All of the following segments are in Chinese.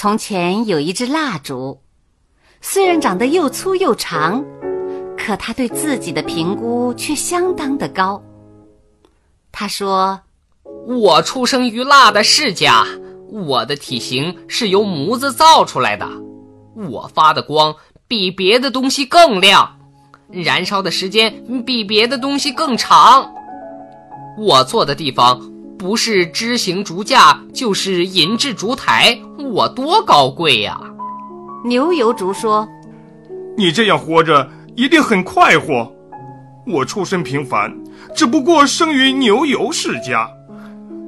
从前有一支蜡烛，虽然长得又粗又长，可他对自己的评估却相当的高。他说：“我出生于蜡的世家，我的体型是由模子造出来的，我发的光比别的东西更亮，燃烧的时间比别的东西更长。我坐的地方。”不是枝形竹架，就是银质烛台，我多高贵呀！牛油竹说：“你这样活着一定很快活。我出身平凡，只不过生于牛油世家，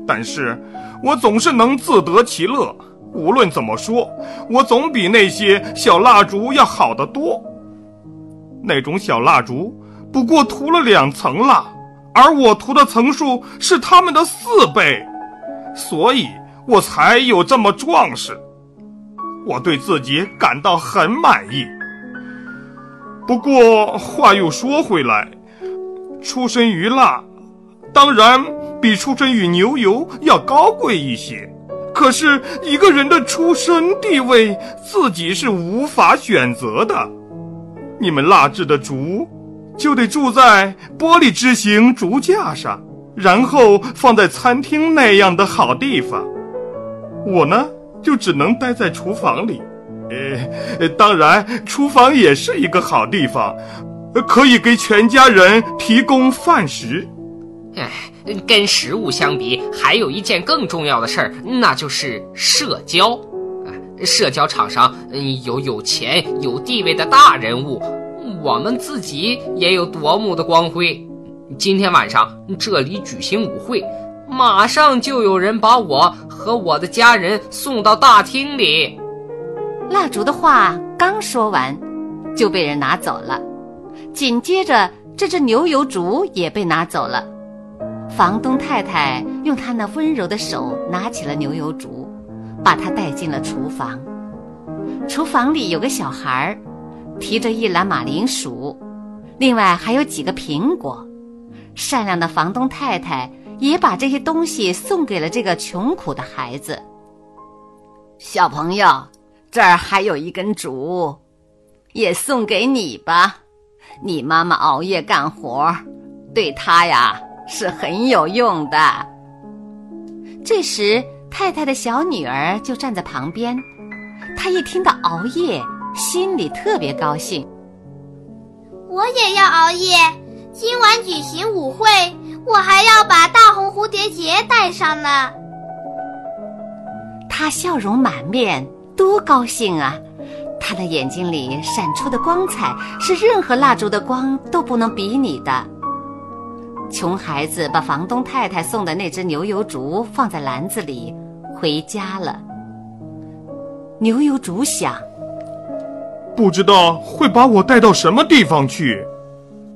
但是我总是能自得其乐。无论怎么说，我总比那些小蜡烛要好得多。那种小蜡烛不过涂了两层蜡。”而我涂的层数是他们的四倍，所以我才有这么壮实。我对自己感到很满意。不过话又说回来，出身于蜡，当然比出身于牛油要高贵一些。可是一个人的出身地位，自己是无法选择的。你们蜡制的竹。就得住在玻璃之形竹架上，然后放在餐厅那样的好地方。我呢，就只能待在厨房里。呃，当然，厨房也是一个好地方，可以给全家人提供饭食。哎，跟食物相比，还有一件更重要的事儿，那就是社交。社交场上嗯有有钱有地位的大人物。我们自己也有夺目的光辉。今天晚上这里举行舞会，马上就有人把我和我的家人送到大厅里。蜡烛的话刚说完，就被人拿走了。紧接着，这只牛油烛也被拿走了。房东太太用她那温柔的手拿起了牛油烛，把它带进了厨房。厨房里有个小孩儿。提着一篮马铃薯，另外还有几个苹果。善良的房东太太也把这些东西送给了这个穷苦的孩子。小朋友，这儿还有一根竹，也送给你吧。你妈妈熬夜干活，对她呀是很有用的。这时，太太的小女儿就站在旁边，她一听到熬夜。心里特别高兴，我也要熬夜。今晚举行舞会，我还要把大红蝴蝶结带上呢。他笑容满面，多高兴啊！他的眼睛里闪出的光彩是任何蜡烛的光都不能比拟的。穷孩子把房东太太送的那只牛油烛放在篮子里，回家了。牛油烛想。不知道会把我带到什么地方去，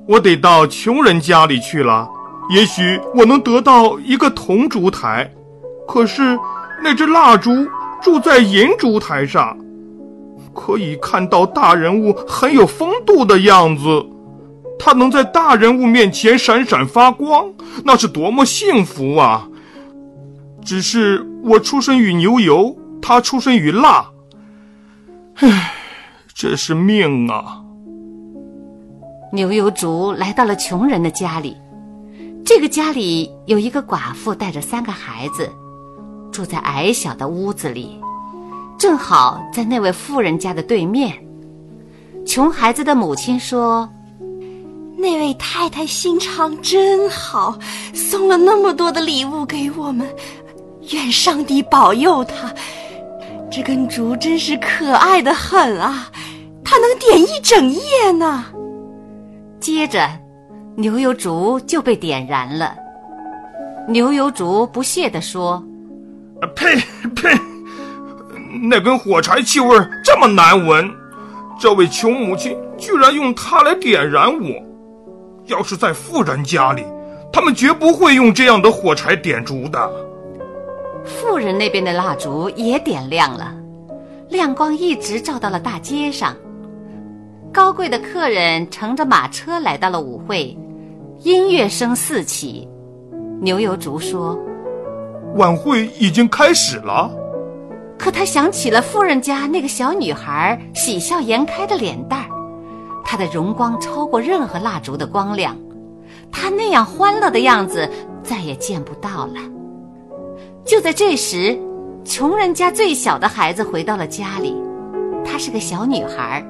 我得到穷人家里去了。也许我能得到一个铜烛台，可是那只蜡烛住在银烛台上，可以看到大人物很有风度的样子。它能在大人物面前闪闪发光，那是多么幸福啊！只是我出生于牛油，他出生于蜡，唉。这是命啊！牛油竹来到了穷人的家里，这个家里有一个寡妇带着三个孩子，住在矮小的屋子里，正好在那位富人家的对面。穷孩子的母亲说：“那位太太心肠真好，送了那么多的礼物给我们，愿上帝保佑她。这根竹真是可爱的很啊！”它能点一整夜呢。接着，牛油烛就被点燃了。牛油烛不屑地说：“呸呸！那根火柴气味这么难闻，这位穷母亲居然用它来点燃我。要是在富人家里，他们绝不会用这样的火柴点烛的。”富人那边的蜡烛也点亮了，亮光一直照到了大街上。高贵的客人乘着马车来到了舞会，音乐声四起。牛油竹说：“晚会已经开始了。”可他想起了富人家那个小女孩喜笑颜开的脸蛋儿，她的荣光超过任何蜡烛的光亮，她那样欢乐的样子再也见不到了。就在这时，穷人家最小的孩子回到了家里，她是个小女孩，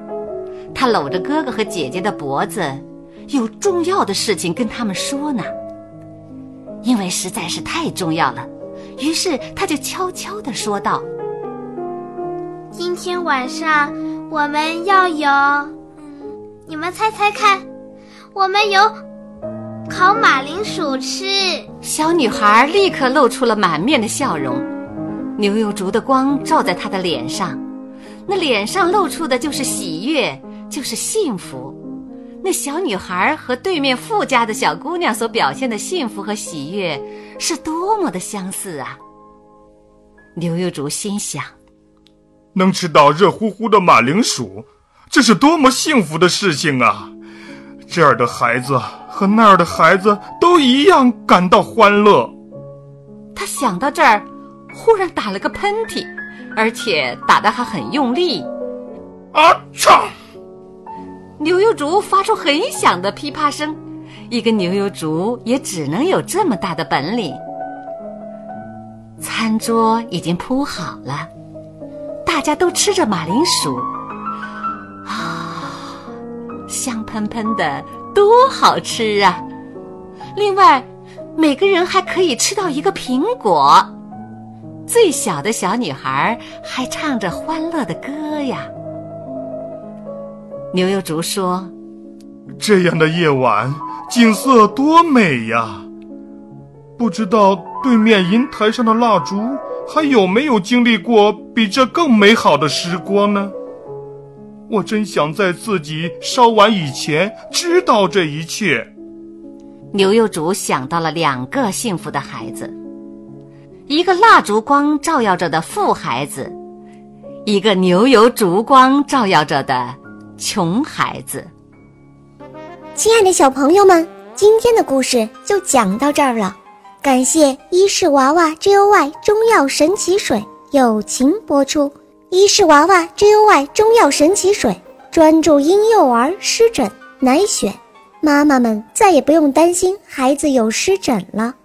她搂着哥哥和姐姐的脖子，有重要的事情跟他们说呢。因为实在是太重要了，于是他就悄悄地说道。今天晚上我们要有，你们猜猜看，我们有烤马铃薯吃。小女孩立刻露出了满面的笑容，牛油烛的光照在她的脸上，那脸上露出的就是喜悦，就是幸福。那小女孩和对面富家的小姑娘所表现的幸福和喜悦，是多么的相似啊！刘玉竹心想。能吃到热乎乎的马铃薯，这是多么幸福的事情啊！这儿的孩子和那儿的孩子都一样感到欢乐。他想到这儿，忽然打了个喷嚏，而且打得还很用力。啊嚓！牛油烛发出很响的噼啪声，一根牛油烛也只能有这么大的本领。餐桌已经铺好了。大家都吃着马铃薯，啊，香喷喷的，多好吃啊！另外，每个人还可以吃到一个苹果。最小的小女孩还唱着欢乐的歌呀。牛油竹说：“这样的夜晚，景色多美呀！不知道对面银台上的蜡烛。”还有没有经历过比这更美好的时光呢？我真想在自己烧完以前知道这一切。牛油竹想到了两个幸福的孩子，一个蜡烛光照耀着的富孩子，一个牛油烛光照耀着的穷孩子。亲爱的小朋友们，今天的故事就讲到这儿了。感谢伊氏娃娃 Joy 中药神奇水友情播出。伊氏娃娃 Joy 中药神奇水专注婴幼儿湿疹，奶癣，妈妈们再也不用担心孩子有湿疹了。